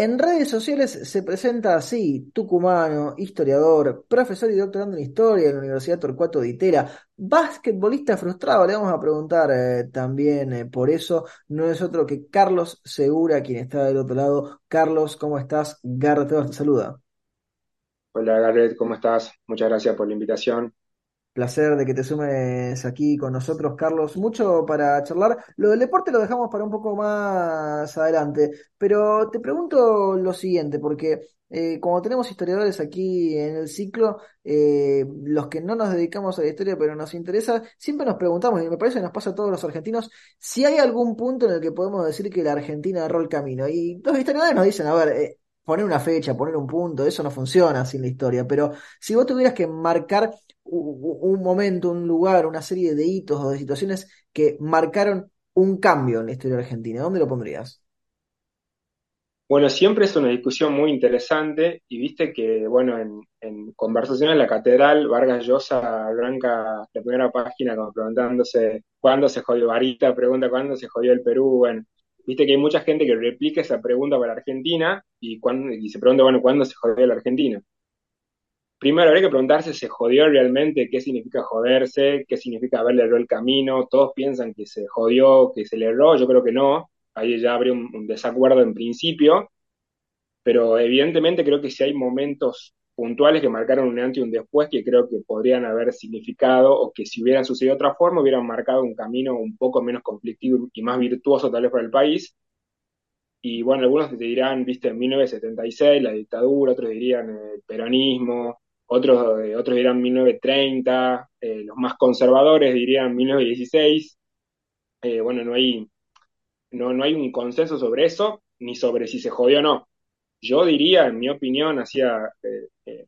En redes sociales se presenta así, tucumano, historiador, profesor y doctorando en historia en la Universidad Torcuato de Itera, basquetbolista frustrado, le vamos a preguntar eh, también eh, por eso, no es otro que Carlos Segura, quien está del otro lado. Carlos, ¿cómo estás? Garrett te saluda. Hola Garrett, ¿cómo estás? Muchas gracias por la invitación. Placer de que te sumes aquí con nosotros, Carlos. Mucho para charlar. Lo del deporte lo dejamos para un poco más adelante, pero te pregunto lo siguiente, porque eh, como tenemos historiadores aquí en el ciclo, eh, los que no nos dedicamos a la historia pero nos interesa, siempre nos preguntamos, y me parece que nos pasa a todos los argentinos, si hay algún punto en el que podemos decir que la Argentina erró el camino. Y los historiadores nos dicen, a ver, eh, poner una fecha, poner un punto, eso no funciona sin la historia, pero si vos tuvieras que marcar un momento, un lugar, una serie de hitos o de situaciones que marcaron un cambio en la historia argentina, ¿dónde lo pondrías? Bueno, siempre es una discusión muy interesante y viste que, bueno, en, conversación en la catedral, Vargas Llosa arranca la primera página como preguntándose cuándo se jodió Varita, pregunta cuándo se jodió el Perú, bueno, viste que hay mucha gente que replica esa pregunta para Argentina y, y se pregunta, bueno, ¿cuándo se jodió la Argentina? Primero habría que preguntarse, ¿se jodió realmente? ¿Qué significa joderse? ¿Qué significa haberle errado el camino? Todos piensan que se jodió, que se le erró, yo creo que no. Ahí ya habría un, desacuerdo en principio, pero evidentemente creo que si hay momentos puntuales que marcaron un antes y un después que creo que podrían haber significado o que si hubieran sucedido de otra forma hubieran marcado un camino un poco menos conflictivo y más virtuoso tal vez para el país. Y bueno, algunos te dirán, viste, en 1976 la dictadura, otros dirían el peronismo, otros, eh, otros dirán 1930, eh, los más conservadores dirían 1916. Eh, bueno, no hay, no, no hay un consenso sobre eso, ni sobre si se jodió o no. Yo diría, en mi opinión, hacía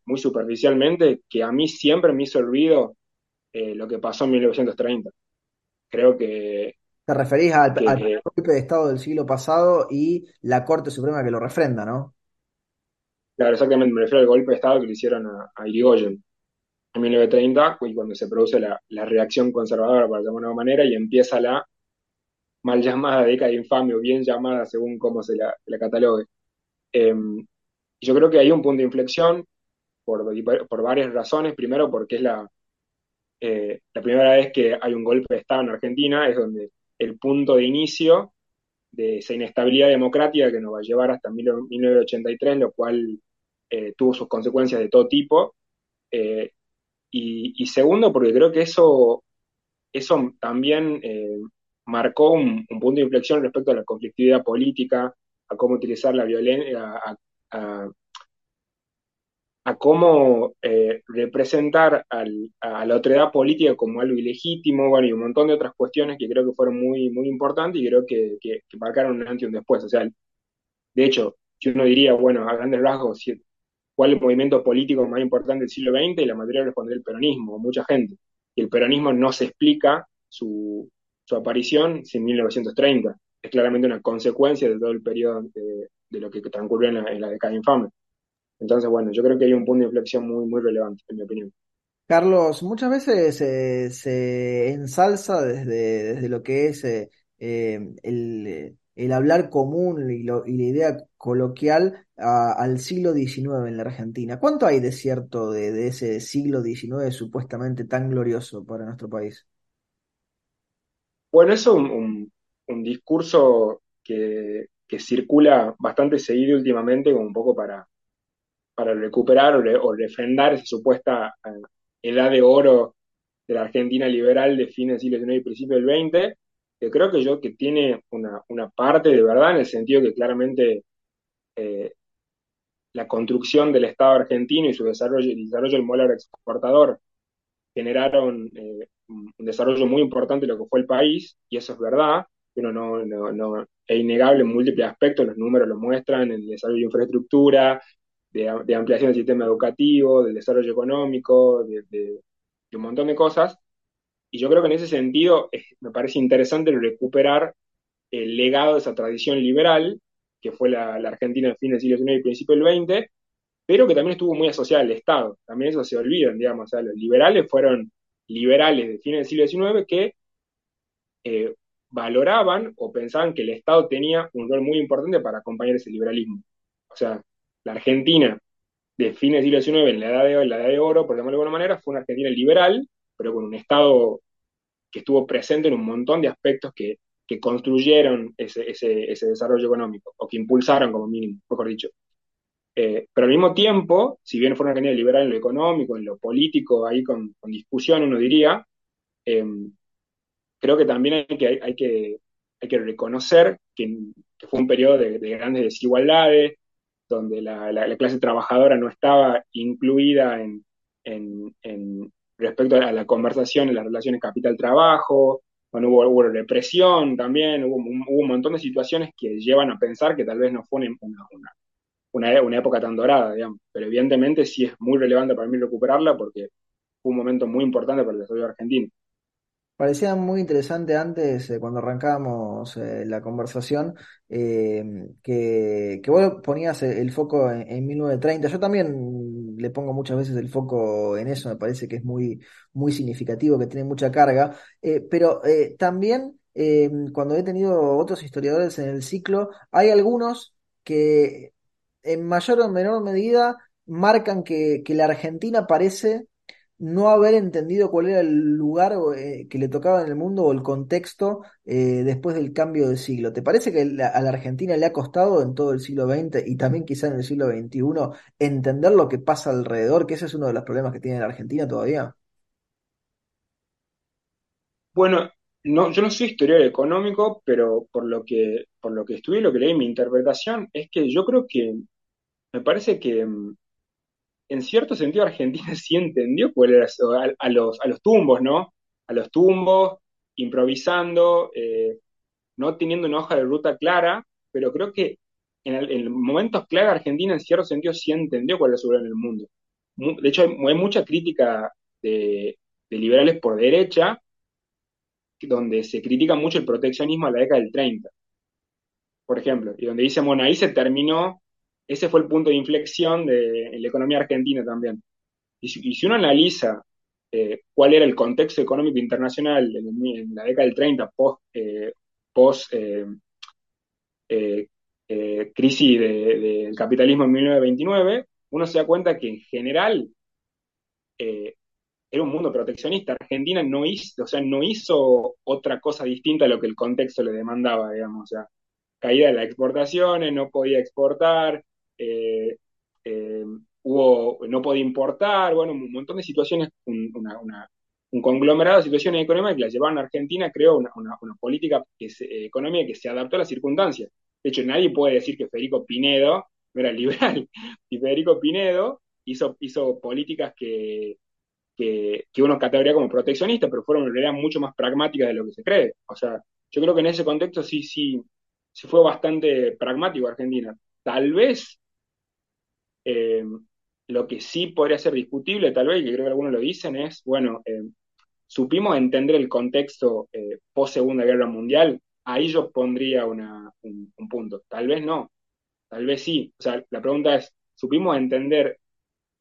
muy superficialmente, que a mí siempre me hizo olvido lo que pasó en 1930. Creo que... Te referís al, al golpe de Estado del siglo pasado y la Corte Suprema que lo refrenda, ¿no? Claro, exactamente, me refiero al golpe de Estado que le hicieron a, Irigoyen en 1930, y cuando se produce la, reacción conservadora, por llamarlo de una manera, y empieza la mal llamada década de infamia, o bien llamada según cómo se la, catalogue. Em, yo creo que hay un punto de inflexión por, por varias razones. Primero, porque es eh, la primera vez que hay un golpe de Estado en Argentina, es donde el punto de inicio de esa inestabilidad democrática que nos va a llevar hasta 1983, lo cual eh, tuvo sus consecuencias de todo tipo. Eh, y, segundo, porque creo que eso, eso también eh, marcó un, punto de inflexión respecto a la conflictividad política, a cómo utilizar la violencia, a, cómo eh, representar a la otredad política como algo ilegítimo, bueno, y un montón de otras cuestiones que creo que fueron muy, muy importantes y creo que, marcaron un antes y un después. O sea, de hecho, si uno diría, bueno, a grandes rasgos, ¿cuál es el movimiento político más importante del siglo XX? Y la mayoría responde el peronismo, mucha gente. Y el peronismo no se explica su, aparición sin 1930. Es claramente una consecuencia de todo el periodo de, lo que transcurrió en la, en la década infame. Entonces, bueno, yo creo que hay un punto de inflexión muy, muy relevante, en mi opinión. Carlos, muchas veces se ensalza desde, desde, lo que es eh, eh, el, hablar común y, la idea coloquial al siglo XIX en la Argentina. ¿Cuánto hay de cierto de, ese siglo XIX supuestamente tan glorioso para nuestro país? Bueno, es un, discurso que, que, circula bastante seguido últimamente, como un poco para, para recuperar o, refrendar esa supuesta eh, edad de oro de la Argentina liberal de fines del siglo XIX y principio del XX, que creo que yo que tiene una, parte de verdad en el sentido que claramente eh, la construcción del Estado argentino y su desarrollo, el desarrollo del modelo exportador generaron eh, un desarrollo muy importante de lo que fue el país, y eso es verdad, pero no, no, es innegable en múltiples aspectos, los números lo muestran, el desarrollo de infraestructura, de, ampliación del sistema educativo, del desarrollo económico, de, un montón de cosas. Y yo creo que en ese sentido me parece interesante recuperar el legado de esa tradición liberal, que fue la, Argentina en fin del siglo XIX y principio del XX, pero que también estuvo muy asociada al Estado. También eso se olvidan, digamos. O sea, los liberales fueron liberales de fines del siglo XIX que eh, valoraban o pensaban que el Estado tenía un rol muy importante para acompañar ese liberalismo. O sea, la Argentina de fines del siglo XIX, en la edad de, la edad de oro, por llamarlo de alguna manera, fue una Argentina liberal, pero con un Estado que estuvo presente en un montón de aspectos que, construyeron ese, desarrollo económico, o que impulsaron como mínimo, mejor dicho. Eh, pero al mismo tiempo, si bien fue una Argentina liberal en lo económico, en lo político, ahí con, discusión, uno diría, eh, creo que también hay que reconocer que, fue un periodo de, grandes desigualdades, donde la, clase trabajadora no estaba incluida en, respecto a la conversación en las relaciones capital-trabajo, bueno, hubo, represión también, hubo, un montón de situaciones que llevan a pensar que tal vez no fue una, una, una, época tan dorada, digamos. Pero evidentemente sí es muy relevante para mí recuperarla porque fue un momento muy importante para el desarrollo argentino. Parecía muy interesante antes, eh, cuando arrancábamos eh, la conversación, eh, que, que, vos ponías el, foco en, 1930. Yo también le pongo muchas veces el foco en eso, me parece que es muy, muy significativo, que tiene mucha carga. pero también, cuando he tenido otros historiadores en el ciclo, hay algunos que en mayor o menor medida marcan que, que la Argentina parece no haber entendido cuál era el lugar eh, que le tocaba en el mundo o el contexto eh, después del cambio de siglo. ¿Te parece que a la Argentina le ha costado en todo el siglo XX y también quizá en el siglo XXI entender lo que pasa alrededor, que ese es uno de los problemas que tiene la Argentina todavía? Bueno, no, yo no soy historiador económico, pero por lo que, por lo que estudié, lo que leí, mi interpretación es que yo creo que me parece que mm, en cierto sentido Argentina sí entendió cuál era a, los, a los tumbos, ¿no? A los tumbos, improvisando, eh, no teniendo una hoja de ruta clara, pero creo que en, momentos clave Argentina en cierto sentido sí entendió cuál era su en el mundo. De hecho, hay, mucha crítica de, liberales por derecha, donde se critica mucho el proteccionismo a la década del 30, por ejemplo, y donde dice, bueno, ahí se terminó ese fue el punto de inflexión de la economía argentina también. Y si, uno analiza eh, cuál era el contexto económico internacional en, la década del 30, post, eh, post eh, crisis del capitalismo en 1929, uno se da cuenta que en general era un mundo proteccionista. Argentina no hizo, o sea, no hizo otra cosa distinta a lo que el contexto le demandaba, digamos. O sea, caída de las exportaciones, no podía exportar, eh, eh, hubo, no podía importar, bueno, un montón de situaciones, un, conglomerado de situaciones económicas que la llevaron a Argentina, creó una, política que económica que se adaptó a las circunstancias. De hecho, nadie puede decir que Federico Pinedo no era liberal. Y Federico Pinedo hizo, hizo políticas que, que, uno categoría como proteccionistas, pero fueron eran mucho más pragmáticas de lo que se cree. O sea, yo creo que en ese contexto sí, sí, sí fue bastante pragmático Argentina. Tal vez eh, lo que sí podría ser discutible, tal vez, y creo que algunos lo dicen, es, bueno, eh, supimos entender el contexto eh, post Segunda Guerra Mundial, ahí yo pondría un, punto. Tal vez no, tal vez sí. O sea, la pregunta es, ¿supimos entender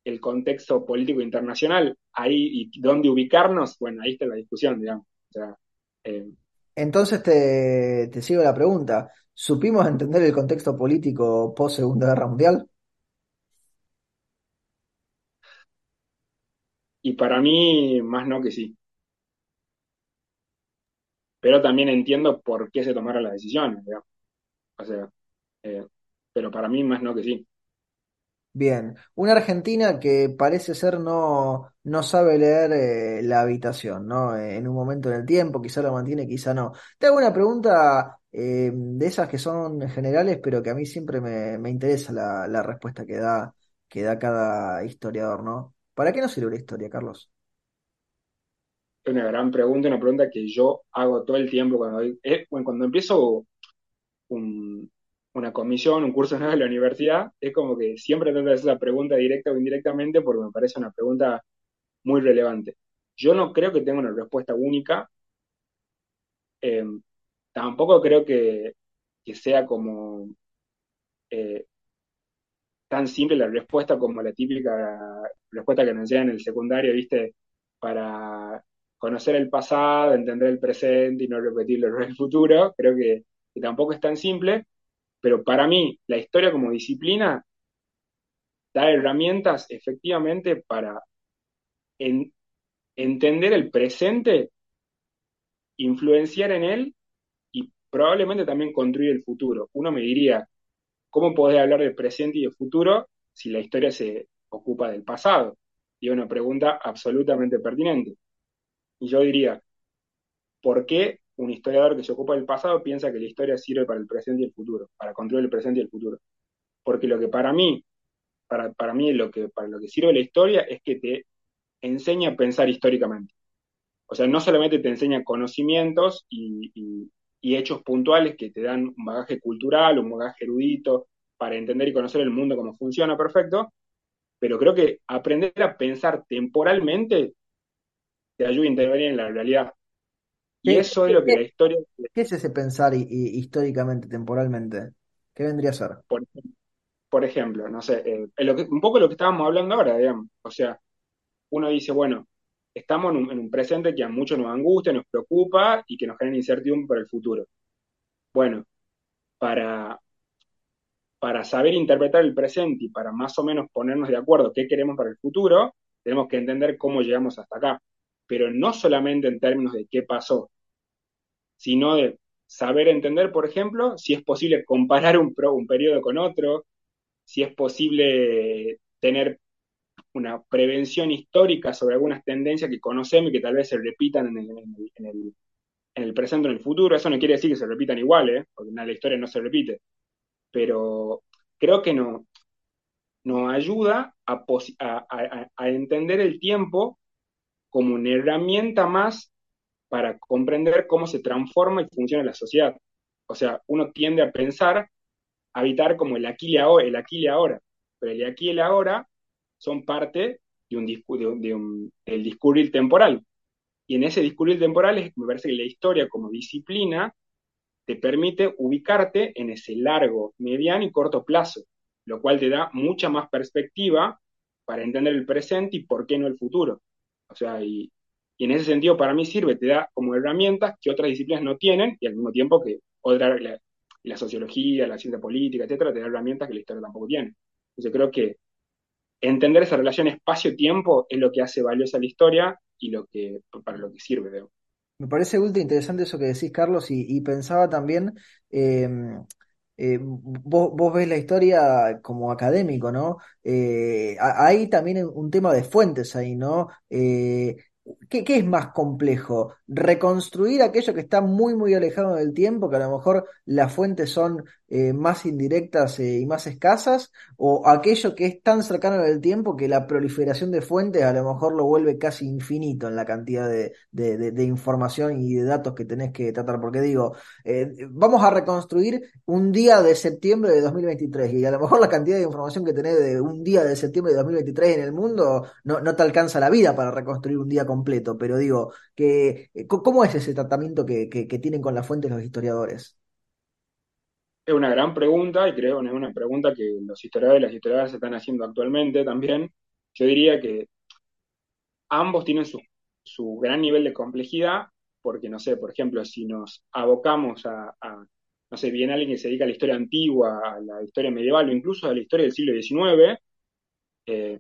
el contexto político internacional? Ahí, ¿y dónde ubicarnos? Bueno, ahí está la discusión, digamos. Entonces te, te sigo la pregunta. ¿Supimos entender el contexto político post Segunda Guerra Mundial? Y para mí, más no que sí. Pero también entiendo por qué se tomaron las decisiones, O sea, eh, pero para mí, más no que sí. Bien, una Argentina que parece ser no, no sabe leer eh, la habitación, ¿no? en un momento en el tiempo, quizá lo mantiene, quizá no. Te hago una pregunta eh, de esas que son generales, pero que a mí siempre me, me interesa la, la respuesta que da, que da cada historiador, ¿no? ¿Para qué nos sirve la historia, Carlos? Es una gran pregunta, una pregunta que yo hago todo el tiempo cuando, eh, cuando empiezo un, una comisión, un curso nuevo de la universidad, es como que siempre trato de hacer esa pregunta directa o indirectamente porque me parece una pregunta muy relevante. Yo no creo que tenga una respuesta única. Eh, tampoco creo que, sea como eh, tan simple la respuesta como la típica respuesta que nos llega en el secundario, ¿viste? Para conocer el pasado, entender el presente y no repetirlo en el futuro. Creo que, tampoco es tan simple, pero para mí la historia como disciplina da herramientas efectivamente para entender el presente, influenciar en él y probablemente también construir el futuro. Uno me diría, ¿cómo podés hablar del presente y del futuro si la historia se ocupa del pasado? Y es una pregunta absolutamente pertinente. Y yo diría, ¿por qué un historiador que se ocupa del pasado piensa que la historia sirve para el presente y el futuro, para construir el presente y el futuro? Porque lo que para mí, para, para mí lo que, para lo que sirve la historia es que te enseña a pensar históricamente. O sea, no solamente te enseña conocimientos y, hechos puntuales que te dan un bagaje cultural, un bagaje erudito, para entender y conocer el mundo cómo funciona perfecto, pero creo que aprender a pensar temporalmente te ayuda a intervenir en la realidad. Y eso es lo que la historia... ¿Qué es ese pensar históricamente, temporalmente? ¿Qué vendría a ser? Por, ejemplo, no sé, eh, un poco lo que estábamos hablando ahora, digamos. O sea, uno dice, bueno, estamos en un, presente que a muchos nos angustia, nos preocupa y que nos genera incertidumbre para el futuro. Bueno, para, para saber interpretar el presente y para más o menos ponernos de acuerdo qué queremos para el futuro, tenemos que entender cómo llegamos hasta acá. Pero no solamente en términos de qué pasó, sino de saber entender, por ejemplo, si es posible comparar un, un periodo con otro, si es posible tener una prevención histórica sobre algunas tendencias que conocemos y que tal vez se repitan en el, presente o en el futuro. Eso no quiere decir que se repitan igual, ¿eh? porque la historia no se repite. Pero creo que no, nos ayuda a, a, entender el tiempo como una herramienta más para comprender cómo se transforma y funciona la sociedad. O sea, uno tiende a pensar, a habitar como el aquí y el ahora, pero el aquí y el ahora son parte de un, de un, del discurrir temporal. Y en ese discurrir temporal es, me parece que la historia como disciplina te permite ubicarte en ese largo, mediano y corto plazo, lo cual te da mucha más perspectiva para entender el presente y por qué no el futuro. O sea, y, en ese sentido para mí sirve, te da como herramientas que otras disciplinas no tienen y al mismo tiempo que otra, la, la sociología, la ciencia política, etcétera, te da herramientas que la historia tampoco tiene. Entonces creo que entender esa relación espacio-tiempo es lo que hace valiosa la historia y lo que, para lo que sirve. Me parece ultra interesante eso que decís, Carlos, y, pensaba también, em, eh, vos, vos, ves la historia como académico, ¿no? Eh, hay también un tema de fuentes ahí, ¿no? Eh, ¿Qué, es más complejo? ¿Reconstruir aquello que está muy, muy alejado del tiempo, que a lo mejor las fuentes son eh, más indirectas eh, y más escasas? ¿O aquello que es tan cercano del tiempo que la proliferación de fuentes a lo mejor lo vuelve casi infinito en la cantidad de, información y de datos que tenés que tratar? Porque digo, eh, vamos a reconstruir un día de septiembre de 2023 y a lo mejor la cantidad de información que tenés de un día de septiembre de 2023 en el mundo no, no te alcanza la vida para reconstruir un día completo, pero digo, que, ¿cómo es ese tratamiento que, tienen con las fuentes los historiadores? Es una gran pregunta y creo que es una pregunta que los historiadores y las historiadoras se están haciendo actualmente también. Yo diría que ambos tienen su, su gran nivel de complejidad, porque no sé, por ejemplo, si nos abocamos a, no sé, bien alguien que se dedica a la historia antigua, a la historia medieval o incluso a la historia del siglo XIX, eh,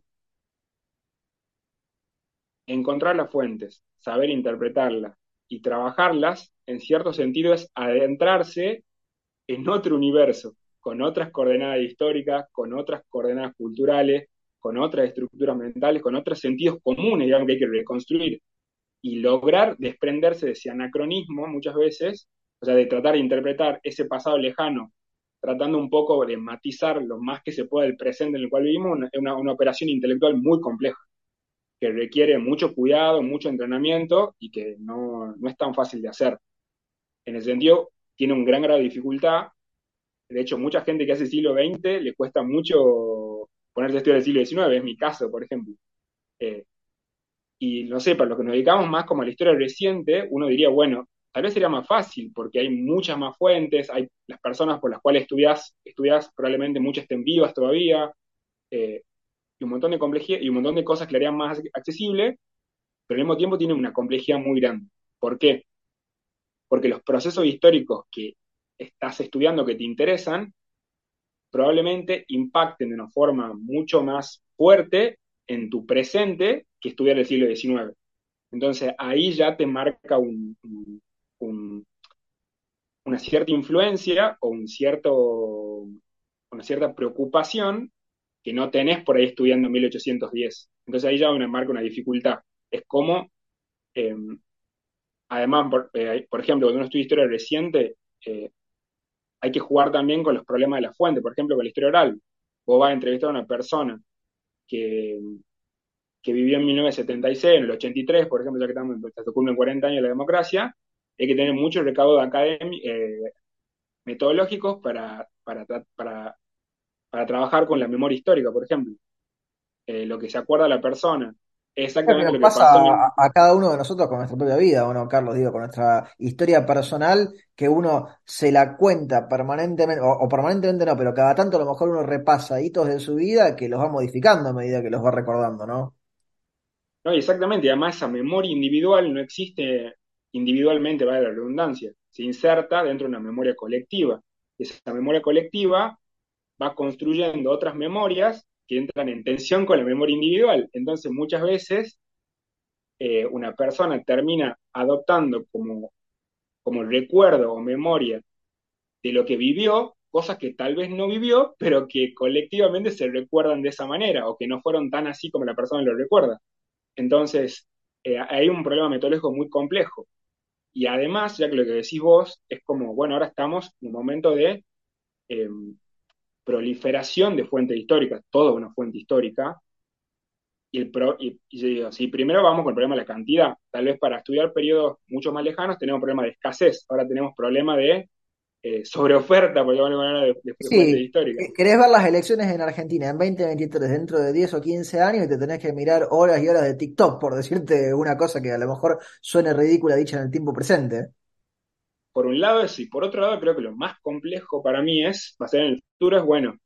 encontrar las fuentes, saber interpretarlas y trabajarlas, en cierto sentido es adentrarse en otro universo, con otras coordenadas históricas, con otras coordenadas culturales, con otras estructuras mentales, con otros sentidos comunes, digamos, que hay que reconstruir. Y lograr desprenderse de ese anacronismo muchas veces, o sea, de tratar de interpretar ese pasado lejano, tratando un poco de matizar lo más que se pueda el presente en el cual vivimos, es una, una operación intelectual muy compleja que requiere mucho cuidado, mucho entrenamiento y que no, es tan fácil de hacer. En ese sentido, tiene un gran grado de dificultad, de hecho, mucha gente que hace siglo XX le cuesta mucho ponerse a estudiar el siglo XIX, es mi caso, por ejemplo. Eh, y no sé, para los que nos dedicamos más como a la historia reciente, uno diría, bueno, tal vez sería más fácil, porque hay muchas más fuentes, hay las personas por las cuales estudias, probablemente muchas estén vivas todavía, eh, y un montón de complejidad, y un montón de cosas que le harían más accesible, pero al mismo tiempo tiene una complejidad muy grande. ¿Por qué? Porque los procesos históricos que estás estudiando que te interesan, probablemente impacten de una forma mucho más fuerte en tu presente que estudiar el siglo XIX. Entonces ahí ya te marca un, una cierta influencia o un cierto, una cierta preocupación que no tenés por ahí estudiando 1810. Entonces ahí ya me marca una dificultad. Es como, eh, además, eh, por, ejemplo, cuando uno estudia historia reciente, eh, hay que jugar también con los problemas de la fuente, por ejemplo, con la historia oral. Vos vas a entrevistar a una persona que, vivió en 1976, en el 83, por ejemplo, ya que estamos, se cumplen 40 años de la democracia, hay que tener muchos recaudos eh, metodológicos para, trabajar con la memoria histórica, por ejemplo. Eh, lo que se acuerda la persona, exactamente lo que pasa a, cada uno de nosotros con nuestra propia vida, ¿o no, Carlos? Digo, con nuestra historia personal, que uno se la cuenta permanentemente, o, permanentemente no, pero cada tanto a lo mejor uno repasa hitos de su vida que los va modificando a medida que los va recordando, ¿no? No, exactamente, además esa memoria individual no existe individualmente, vale la redundancia, se inserta dentro de una memoria colectiva. Esa memoria colectiva va construyendo otras memorias que entran en tensión con la memoria individual. Entonces, muchas veces eh, una persona termina adoptando como, como recuerdo o memoria de lo que vivió, cosas que tal vez no vivió, pero que colectivamente se recuerdan de esa manera o que no fueron tan así como la persona lo recuerda. Entonces, eh, hay un problema metodológico muy complejo. Y además, ya que lo que decís vos es como, bueno, ahora estamos en un momento de em, proliferación de fuentes históricas, toda una fuente histórica. Y, el yo digo, si primero vamos con el problema de la cantidad, tal vez para estudiar periodos mucho más lejanos tenemos problema de escasez, ahora tenemos problema de eh, sobre oferta, por llamarlo de de, de sí. histórica. Querés ver las elecciones en Argentina en 2023 dentro de 10 o 15 años y te tenés que mirar horas y horas de TikTok, por decirte una cosa que a lo mejor suene ridícula dicha en el tiempo presente. Por un lado eso, y por otro lado creo que lo más complejo para mí es, va a ser en el futuro, es bueno,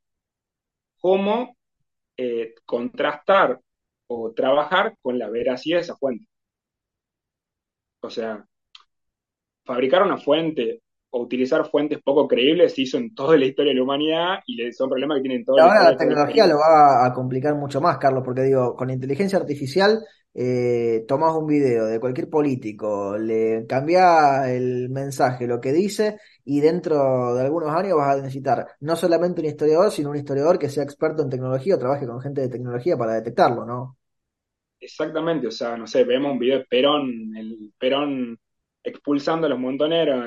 cómo eh, contrastar o trabajar con la veracidad de esa fuente. O sea, fabricar una fuente utilizar fuentes poco creíbles se hizo en toda la historia de la humanidad y son problemas que tienen todos. Ahora la, tecnología lo va a complicar mucho más, Carlos, porque digo, con inteligencia artificial eh, tomás un video de cualquier político, le cambiás el mensaje, lo que dice, y dentro de algunos años vas a necesitar no solamente un historiador, sino un historiador que sea experto en tecnología o trabaje con gente de tecnología para detectarlo, ¿no? Exactamente, o sea, no sé, vemos un video de Perón, el Perón expulsando a los montoneros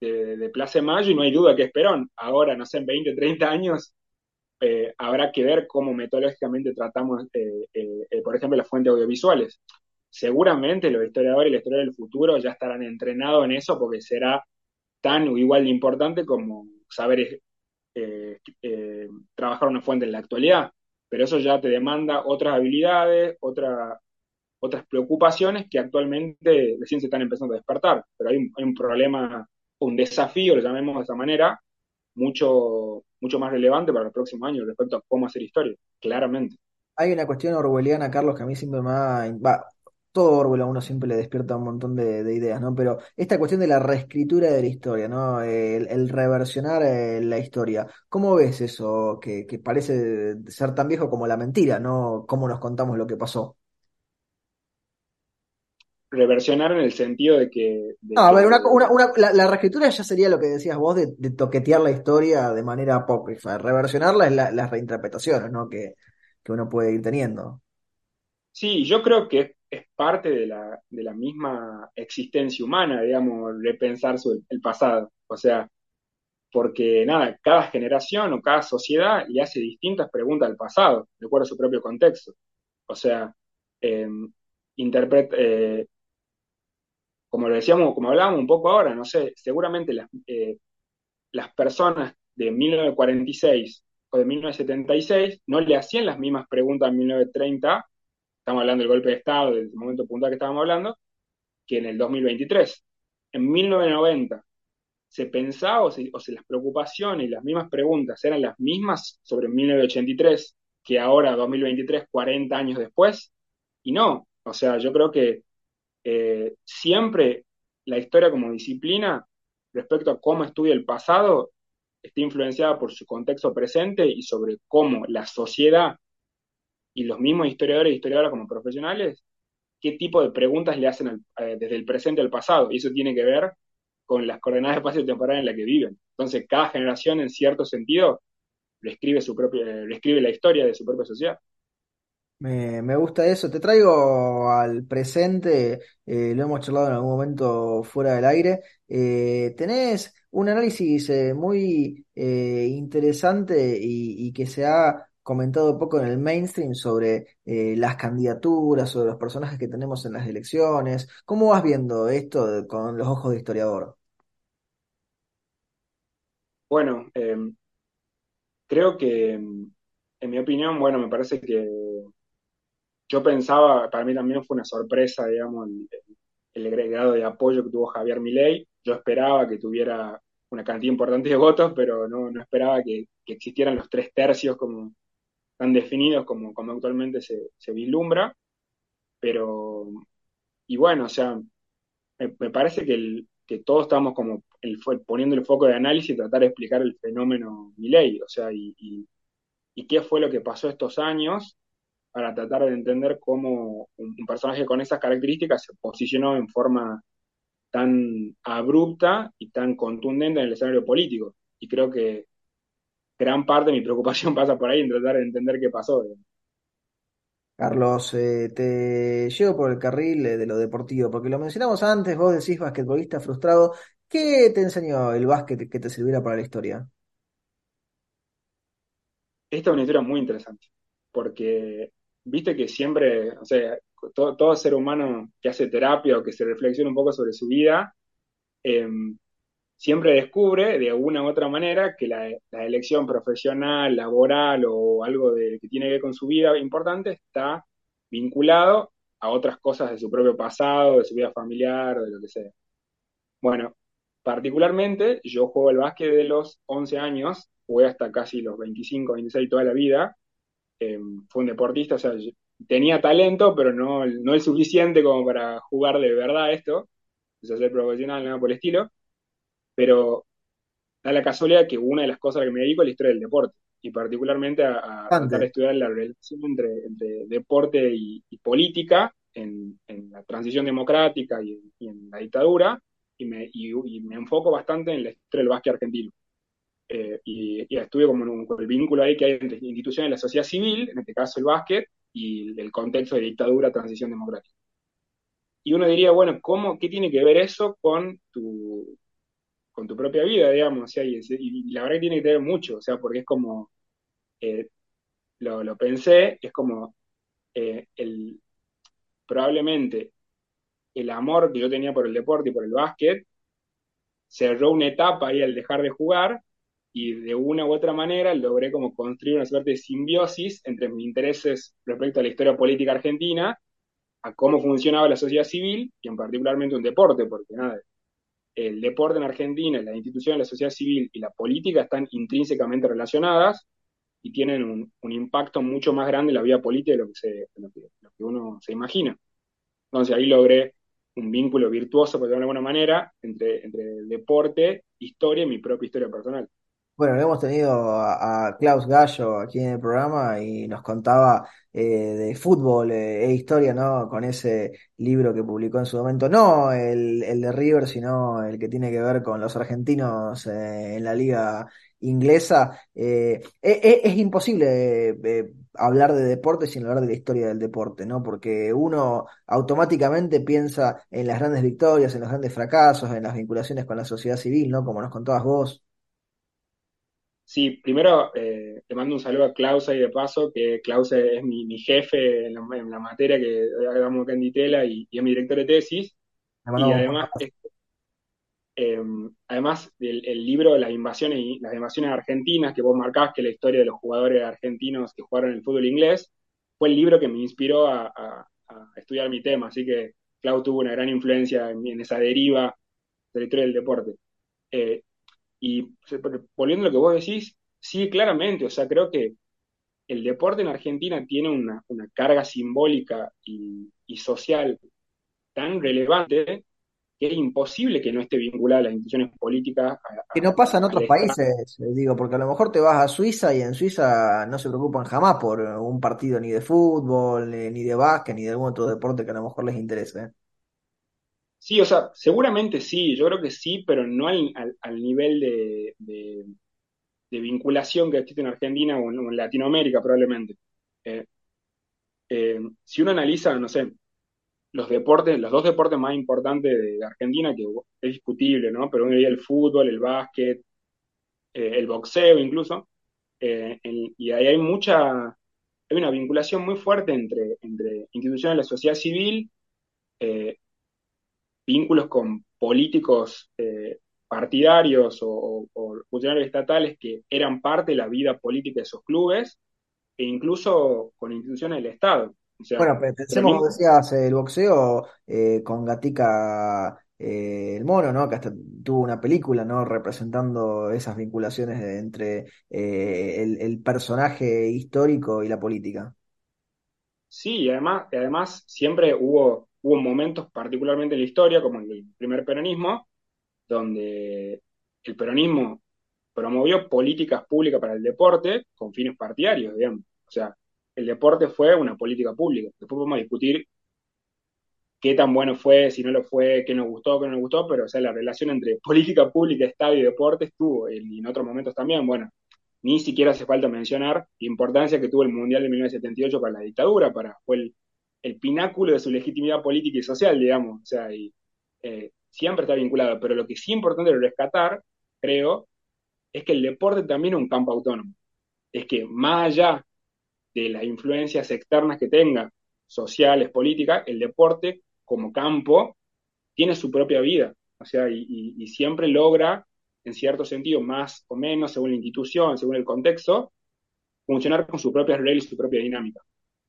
de, Plaza de Mayo y no hay duda que es Perón. Ahora, no sé, en 20, 30 años eh, habrá que ver cómo metodológicamente tratamos, eh, eh, por ejemplo, las fuentes audiovisuales. Seguramente los historiadores y la historia del futuro ya estarán entrenados en eso porque será tan o igual de importante como saber trabajar una fuente en la actualidad. Pero eso ya te demanda otras habilidades, otra, otras preocupaciones que actualmente recién se están empezando a despertar. Pero hay un, hay un problema, un desafío, lo llamemos de esa manera, mucho, mucho más relevante para los próximos años respecto a cómo hacer historia, claramente. Hay una cuestión orwelliana, Carlos, que a mí siempre me va, todo Orwell a uno siempre le despierta un montón de, ideas, ¿no? Pero esta cuestión de la reescritura de la historia, ¿no? El, reversionar eh, la historia. ¿Cómo ves eso que, que, parece ser tan viejo como la mentira, ¿no? ¿Cómo nos contamos lo que pasó? Reversionar en el sentido de que... no, a ver, una, una, la, reescritura ya sería lo que decías vos de, toquetear la historia de manera apócrifa. Reversionarla es las reinterpretaciones ¿no? que, uno puede ir teniendo. Sí, yo creo que es parte de la, de la misma existencia humana, digamos, repensar el pasado. O sea, porque nada, cada generación o cada sociedad le hace distintas preguntas al pasado, de acuerdo a su propio contexto. O sea, eh, interpreta, eh, como lo decíamos, como hablábamos un poco ahora, no sé, seguramente las, eh, las personas de 1946 o de 1976 no le hacían las mismas preguntas en 1930, estamos hablando del golpe de Estado, del momento puntual que estábamos hablando, que en el 2023. En 1990 se pensaba o, si las preocupaciones y las mismas preguntas eran las mismas sobre 1983 que ahora 2023, 40 años después, y no, o sea, yo creo que eh, siempre la historia como disciplina respecto a cómo estudia el pasado está influenciada por su contexto presente y sobre cómo la sociedad y los mismos historiadores y historiadoras como profesionales, qué tipo de preguntas le hacen eh, desde el presente al pasado. Y eso tiene que ver con las coordenadas de espacio temporal en las que viven. Entonces, cada generación, en cierto sentido, le escribe, su escribe la historia de su propia sociedad. Me, gusta eso. Te traigo al presente, eh, lo hemos charlado en algún momento fuera del aire. Eh, tenés un análisis eh, muy interesante y, que se ha comentado poco en el mainstream sobre las candidaturas, sobre los personajes que tenemos en las elecciones. ¿Cómo vas viendo esto con los ojos de historiador? Bueno, creo que, en mi opinión, bueno, me parece que yo pensaba, para mí también fue una sorpresa, digamos, el, grado de apoyo que tuvo Javier Milei. Yo esperaba que tuviera una cantidad importante de votos, pero no, no esperaba que, existieran los tres tercios como tan definidos como, como actualmente se, se vislumbra. Pero, y bueno, o sea, me, parece que, que todos estamos como el, poniendo el foco de análisis y tratar de explicar el fenómeno Milei, o sea, y, y qué fue lo que pasó estos años para tratar de entender cómo un, personaje con esas características se posicionó en forma tan abrupta y tan contundente en el escenario político. Y creo que gran parte de mi preocupación pasa por ahí en tratar de entender qué pasó. Carlos, eh, te llevo por el carril eh, de lo deportivo, porque lo mencionamos antes, vos decís basquetbolista frustrado. ¿Qué te enseñó el básquet que te sirviera para la historia? Esta es una historia muy interesante, porque viste que siempre, o sea, todo, ser humano que hace terapia o que se reflexiona un poco sobre su vida, em, siempre descubre de alguna u otra manera que la, elección profesional, laboral o algo de, que tiene que ver con su vida importante está vinculado a otras cosas de su propio pasado, de su vida familiar, de lo que sea. Bueno, particularmente yo juego el básquet de los 11 años, jugué hasta casi los 25, 26 toda la vida, eh, fue un deportista, o sea, tenía talento, pero no, no el suficiente como para jugar de verdad esto, o sea, ser profesional, nada por el estilo, pero da la casualidad que una de las cosas a que me dedico es la historia del deporte, y particularmente a, tratar de estudiar la relación entre, deporte y, política en, la transición democrática y, en la dictadura, y me, y me enfoco bastante en la historia del básquet argentino. Eh, y, estuve como un, el vínculo ahí que hay entre instituciones de la sociedad civil, en este caso el básquet, y el contexto de dictadura, transición democrática. Y uno diría, bueno, ¿cómo, ¿qué tiene que ver eso con tu, con tu propia vida, digamos? y, la verdad que tiene que ver mucho, o sea, porque es como, eh, lo, lo, pensé, es como eh, el, probablemente el amor que yo tenía por el deporte y por el básquet cerró una etapa ahí al dejar de jugar y de una u otra manera logré como construir una suerte de simbiosis entre mis intereses respecto a la historia política argentina, a cómo funcionaba la sociedad civil y en particularmente un deporte, porque nada, el deporte en Argentina, la institución de la sociedad civil y la política están intrínsecamente relacionadas y tienen un, impacto mucho más grande en la vida política de lo que, se, lo que, uno se imagina. Entonces ahí logré un vínculo virtuoso, por de alguna manera, entre, entre deporte, historia y mi propia historia personal. Bueno, hemos tenido a, Klaus Gallo aquí en el programa y nos contaba eh, de fútbol eh, e historia, ¿no? Con ese libro que publicó en su momento, no el, de River, sino el que tiene que ver con los argentinos eh, en la liga inglesa. E, e, es imposible hablar de deporte sin hablar de la historia del deporte, ¿no? Porque uno automáticamente piensa en las grandes victorias, en los grandes fracasos, en las vinculaciones con la sociedad civil, ¿no? Como nos contabas vos. Sí, primero eh, te mando un saludo a Klaus ahí de paso, que Klaus es mi, jefe en la, materia que damos acá en Ditela y, es mi director de tesis. Y además, Eh, además, el, el, libro Las invasiones, las invasiones argentinas, que vos marcás, que la historia de los jugadores argentinos que jugaron el fútbol inglés, fue el libro que me inspiró a, a, a estudiar mi tema. Así que Clau tuvo una gran influencia en, en esa deriva de la historia del deporte. Eh, y volviendo a lo que vos decís, sí, claramente, o sea, creo que el deporte en Argentina tiene una, una carga simbólica y, y, social tan relevante que es imposible que no esté vinculada a las instituciones políticas. A, que no pasa en otros países, digo, porque a lo mejor te vas a Suiza y en Suiza no se preocupan jamás por un partido ni de fútbol, ni de básquet, ni de algún otro deporte que a lo mejor les interese. Sí, o sea, seguramente sí, yo creo que sí, pero no al, nivel de, vinculación que existe en Argentina o en, Latinoamérica probablemente. Eh, eh, si uno analiza, no sé, los deportes, los dos deportes más importantes de, Argentina, que es discutible, ¿no? Pero uno diría el fútbol, el básquet, eh, el boxeo incluso, y ahí hay mucha, hay una vinculación muy fuerte entre, entre instituciones de la sociedad civil, vínculos con políticos eh, partidarios o, funcionarios estatales que eran parte de la vida política de esos clubes e incluso con instituciones del Estado. O sea, bueno, pensemos, como decías, el boxeo eh, con Gatica eh, el mono, ¿no? Que hasta tuvo una película, ¿no? Representando esas vinculaciones entre eh, el, el, personaje histórico y la política. Sí, además, y además siempre hubo hubo momentos, particularmente en la historia, como en el primer peronismo, donde el peronismo promovió políticas públicas para el deporte con fines partidarios, digamos. O sea, el deporte fue una política pública. Después podemos discutir qué tan bueno fue, si no lo fue, qué nos gustó, qué no nos gustó, pero o sea, la relación entre política pública, Estado y deporte estuvo, y en otros momentos también, bueno, ni siquiera hace falta mencionar la importancia que tuvo el Mundial de 1978 para la dictadura, para, fue el, el pináculo de su legitimidad política y social, digamos. O sea, y, eh, siempre está vinculado. Pero lo que sí es importante rescatar, creo, es que el deporte también es un campo autónomo. Es que más allá de las influencias externas que tenga, sociales, políticas, el deporte como campo tiene su propia vida. O sea, y, y, y siempre logra, en cierto sentido, más o menos, según la institución, según el contexto, funcionar con sus propias reglas y su propia dinámica.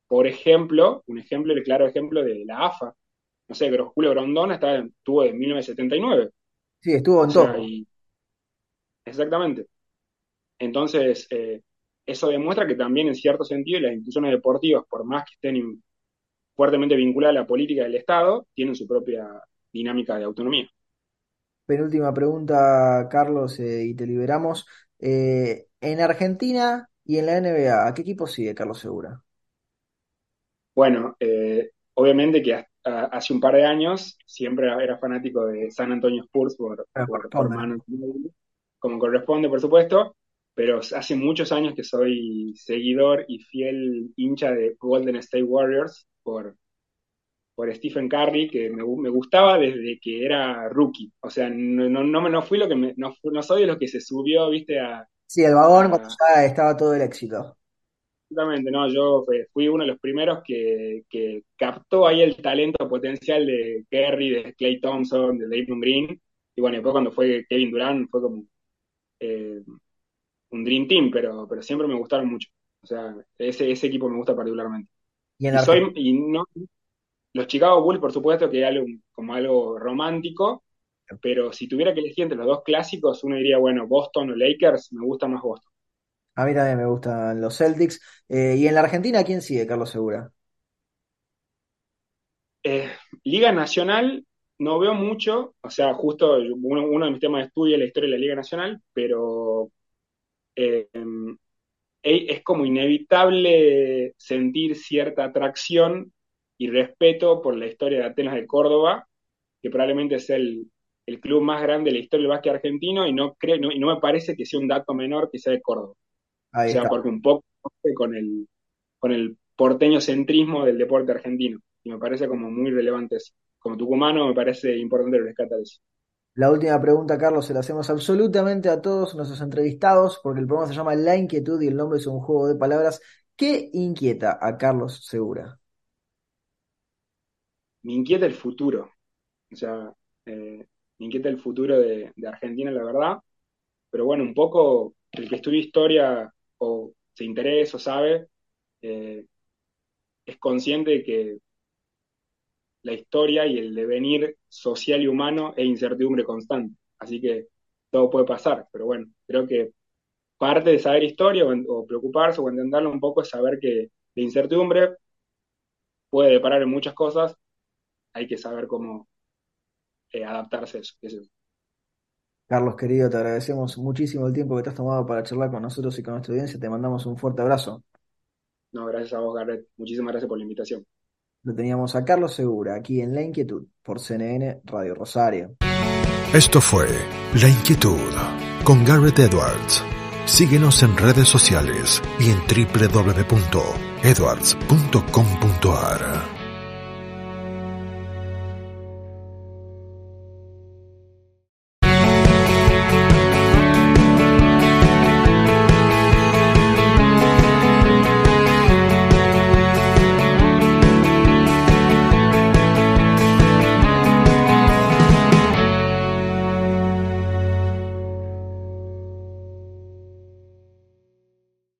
Por ejemplo, un ejemplo, el claro ejemplo de la AFA. No sé, pero Julio Grondona estaba, estuvo en 1979. Sí, estuvo en o sea, todo. Y, exactamente. Entonces, eh, eso demuestra que también, en cierto sentido, las instituciones deportivas, por más que estén fuertemente vinculadas a la política del Estado, tienen su propia dinámica de autonomía. Penúltima pregunta, Carlos, eh, y te liberamos. Eh, en Argentina y en la NBA, ¿a qué equipo sigue Carlos Segura? Bueno, eh, obviamente que hace un par de años siempre era fanático de San Antonio Spurs por, Ah, por, por como corresponde, por supuesto, pero hace muchos años que soy seguidor y fiel hincha de Golden State Warriors por, por Stephen Curry, que me, gu- me gustaba desde que era rookie. O sea, no, no, no, me- no fui lo que me, no, soy de los que se subió, viste, a, Sí, el vagón cuando estaba todo el éxito. Exactamente, no, yo fui uno de los primeros que, que captó ahí el talento potencial de Kerry, de Clay Thompson, de Draymond Green, y bueno, después cuando fue Kevin Durant fue como eh, un Dream Team, pero, pero siempre me gustaron mucho, o sea, ese, ese equipo me gusta particularmente. Y en Y Argentina, soy, y no, los Chicago Bulls, por supuesto, que es algo, como algo romántico, pero si tuviera que elegir entre los dos clásicos, uno diría, bueno, Boston o Lakers, me gusta más Boston. A mí también me gustan los Celtics. Eh, y en la Argentina, ¿quién sigue, Carlos Segura? Eh, Liga Nacional no veo mucho, o sea, justo uno, de mis temas de estudio es la historia de la Liga Nacional, pero eh, es como inevitable sentir cierta atracción y respeto por la historia de Atenas de Córdoba, que probablemente es el, club más grande de la historia del básquet argentino y no, creo, y no me parece que sea un dato menor que sea de Córdoba. O sea, está. porque un poco con el, con el porteño centrismo del deporte argentino. Y me parece como muy relevante eso. Como tucumano me parece importante rescatar eso. La última pregunta, Carlos, se la hacemos absolutamente a todos nuestros entrevistados, porque el programa se llama La Inquietud y el nombre es un juego de palabras. ¿Qué inquieta a Carlos Segura? Me inquieta el futuro. O sea, eh, me inquieta el futuro de, Argentina, la verdad. Pero bueno, un poco el que estudia historia o se interesa o sabe, eh, es consciente de que la historia y el devenir social y humano es incertidumbre constante. Así que todo puede pasar, pero bueno, creo que parte de saber historia o, preocuparse o entenderlo un poco es saber que la incertidumbre puede deparar en muchas cosas, hay que saber cómo eh, adaptarse a eso, Carlos, querido, te agradecemos muchísimo el tiempo que te has tomado para charlar con nosotros y con nuestra audiencia. Te mandamos un fuerte abrazo. No, gracias a vos, Garrett. Muchísimas gracias por la invitación. Lo teníamos a Carlos Segura, aquí en La Inquietud, por CNN Radio Rosario. Esto fue La Inquietud con Garrett Edwards. Síguenos en redes sociales y en www.edwards.com.ar.